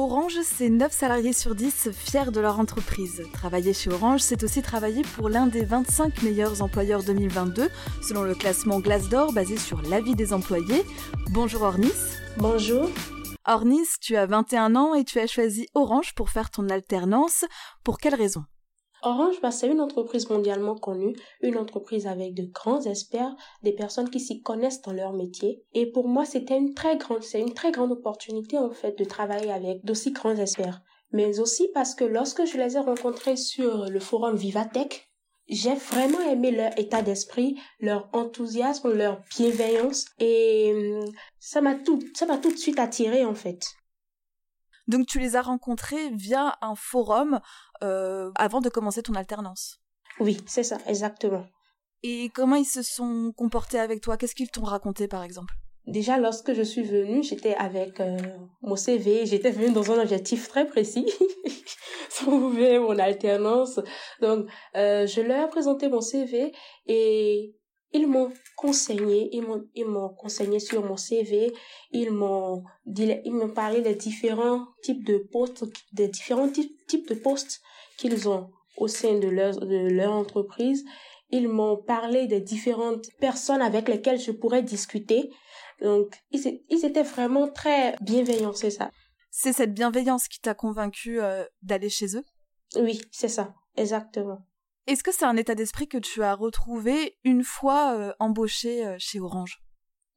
Orange, c'est 9 salariés sur 10 fiers de leur entreprise. Travailler chez Orange, c'est aussi travailler pour l'un des 25 meilleurs employeurs 2022, selon le classement Glassdoor basé sur l'avis des employés. Bonjour Ornis. Bonjour. Ornis, tu as 21 ans et tu as choisi Orange pour faire ton alternance. Pour quelle raison? Orange, bah, c'est une entreprise mondialement connue, une entreprise avec de grands experts, des personnes qui s'y connaissent dans leur métier. Et pour moi, c'était une très grande, c'est une très grande opportunité, en fait, de travailler avec d'aussi grands experts. Mais aussi parce que lorsque je les ai rencontrés sur le forum Vivatech, j'ai vraiment aimé leur état d'esprit, leur enthousiasme, leur bienveillance et hum, ça m'a tout, ça m'a tout de suite attiré en fait. Donc tu les as rencontrés via un forum euh, avant de commencer ton alternance. Oui, c'est ça, exactement. Et comment ils se sont comportés avec toi? Qu'est-ce qu'ils t'ont raconté par exemple? Déjà, lorsque je suis venue, j'étais avec euh, mon CV. J'étais venue dans un objectif très précis, trouver mon alternance. Donc, euh, je leur ai présenté mon CV et ils m'ont conseillé, ils m'ont, ils m'ont conseillé sur mon CV, ils m'ont dit, ils m'ont parlé des différents types de postes, des différents types de postes qu'ils ont au sein de leur, de leur entreprise. Ils m'ont parlé des différentes personnes avec lesquelles je pourrais discuter. Donc, ils, ils étaient vraiment très bienveillants, c'est ça. C'est cette bienveillance qui t'a convaincu euh, d'aller chez eux? Oui, c'est ça, exactement. Est-ce que c'est un état d'esprit que tu as retrouvé une fois euh, embauché euh, chez Orange?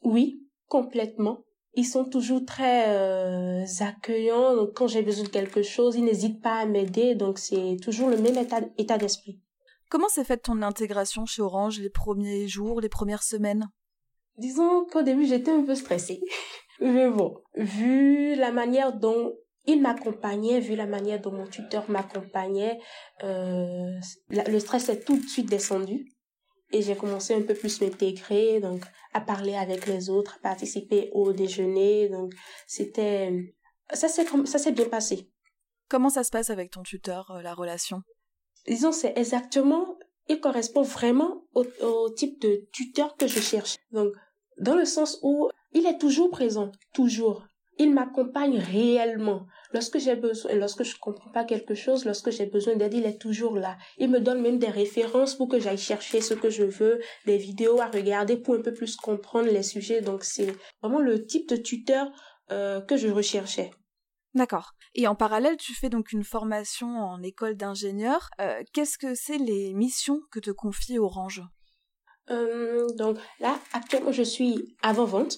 Oui, complètement. Ils sont toujours très euh, accueillants. Donc, quand j'ai besoin de quelque chose, ils n'hésitent pas à m'aider. Donc, c'est toujours le même état, état d'esprit. Comment s'est faite ton intégration chez Orange les premiers jours, les premières semaines? Disons qu'au début, j'étais un peu stressée. Mais bon, vu la manière dont il m'accompagnait, vu la manière dont mon tuteur m'accompagnait, euh, le stress est tout de suite descendu et j'ai commencé un peu plus m'intégrer, donc à parler avec les autres, à participer au déjeuner, donc c'était ça s'est ça s'est bien passé. Comment ça se passe avec ton tuteur, euh, la relation? Disons c'est exactement, il correspond vraiment au, au type de tuteur que je cherche. Donc dans le sens où il est toujours présent, toujours il m'accompagne réellement. Lorsque j'ai besoin, lorsque je comprends pas quelque chose, lorsque j'ai besoin d'aide, il est toujours là. Il me donne même des références pour que j'aille chercher ce que je veux, des vidéos à regarder pour un peu plus comprendre les sujets. Donc c'est vraiment le type de tuteur euh, que je recherchais. D'accord. Et en parallèle, tu fais donc une formation en école d'ingénieur. Euh, Qu'est-ce que c'est les missions que te confie Orange? Euh, Donc là, actuellement, je suis avant-vente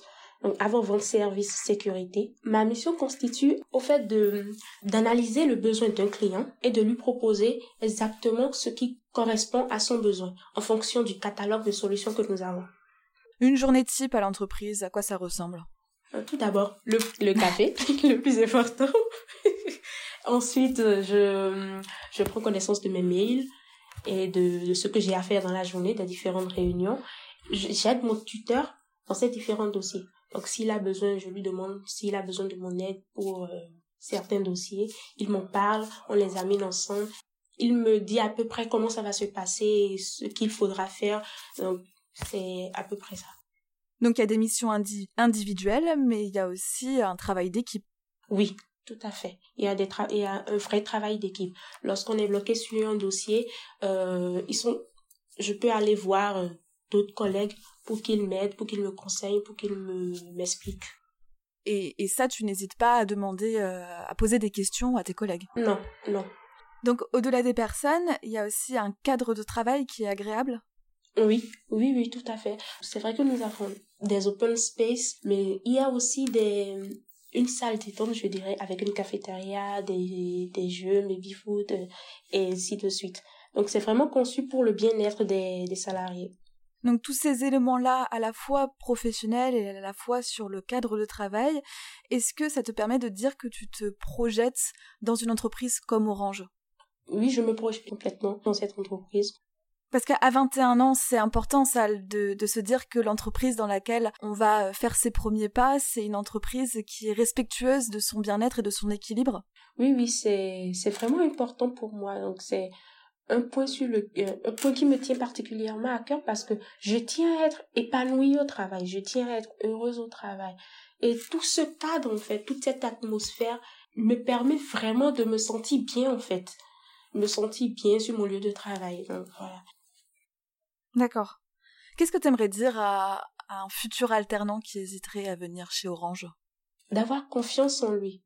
avant-vente service sécurité. Ma mission constitue au fait de d'analyser le besoin d'un client et de lui proposer exactement ce qui correspond à son besoin en fonction du catalogue de solutions que nous avons. Une journée type à l'entreprise, à quoi ça ressemble? Euh, Tout d'abord, le, le café, le plus important. Ensuite, je, je prends connaissance de mes mails et de, de ce que j'ai à faire dans la journée, des différentes réunions. J'aide mon tuteur dans ces différents dossiers. Donc s'il a besoin, je lui demande s'il a besoin de mon aide pour euh, certains dossiers. Il m'en parle, on les amène ensemble. Il me dit à peu près comment ça va se passer, ce qu'il faudra faire. Donc c'est à peu près ça. Donc il y a des missions individuelles, mais il y a aussi un travail d'équipe. Oui, tout à fait. Il y a, des il y a un vrai travail d'équipe. Lorsqu'on est bloqué sur un dossier, euh, ils sont, je peux aller voir euh, d'autres collègues pour qu'ils m'aident, pour qu'ils me conseillent, pour qu'ils me m'expliquent. Et, et, ça, tu n'hésites pas à demander, euh, à poser des questions à tes collègues? Non, non. Donc, au-delà des personnes, il y a aussi un cadre de travail qui est agréable? Oui, oui, oui, tout à fait. C'est vrai que nous avons des open space, mais il y a aussi des, une salle détente, je dirais, avec une cafétéria, des, des jeux, baby-foot, et ainsi de suite. Donc, c'est vraiment conçu pour le bien-être des, des salariés. Donc tous ces éléments-là, à la fois professionnels et à la fois sur le cadre de travail, est-ce que ça te permet de dire que tu te projettes dans une entreprise comme Orange? Oui, je me projette complètement dans cette entreprise. Parce qu'à 21 ans, c'est important ça de, de se dire que l'entreprise dans laquelle on va faire ses premiers pas, c'est une entreprise qui est respectueuse de son bien-être et de son équilibre? Oui, oui, c'est c'est vraiment important pour moi. Donc c'est un point sur le euh, un point qui me tient particulièrement à cœur parce que je tiens à être épanouie au travail, je tiens à être heureuse au travail. Et tout ce cadre en fait, toute cette atmosphère me permet vraiment de me sentir bien en fait. Me sentir bien sur mon lieu de travail. Donc voilà. D'accord. Qu'est-ce que tu aimerais dire à, un futur alternant qui hésiterait à venir chez Orange? D'avoir confiance en lui.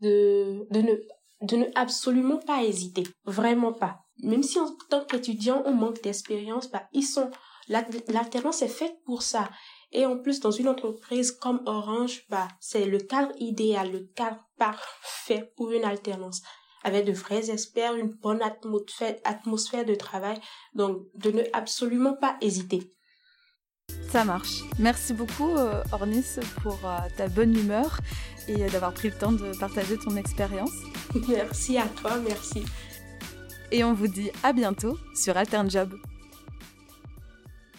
De, de, ne, de ne absolument pas hésiter. Vraiment pas. Même si en tant qu'étudiant, on manque d'expérience, bah, ils sont, l'alternance est faite pour ça. Et en plus, dans une entreprise comme Orange, bah, c'est le cadre idéal, le cadre parfait pour une alternance. Avec de vrais experts, une bonne atmosphère, de travail. Donc, de ne absolument pas hésiter. Ça marche. Merci beaucoup, euh, Ornis, pour euh, ta bonne humeur et euh, d'avoir pris le temps de partager ton expérience. Merci à toi, merci. Et on vous dit à bientôt sur Altern Job.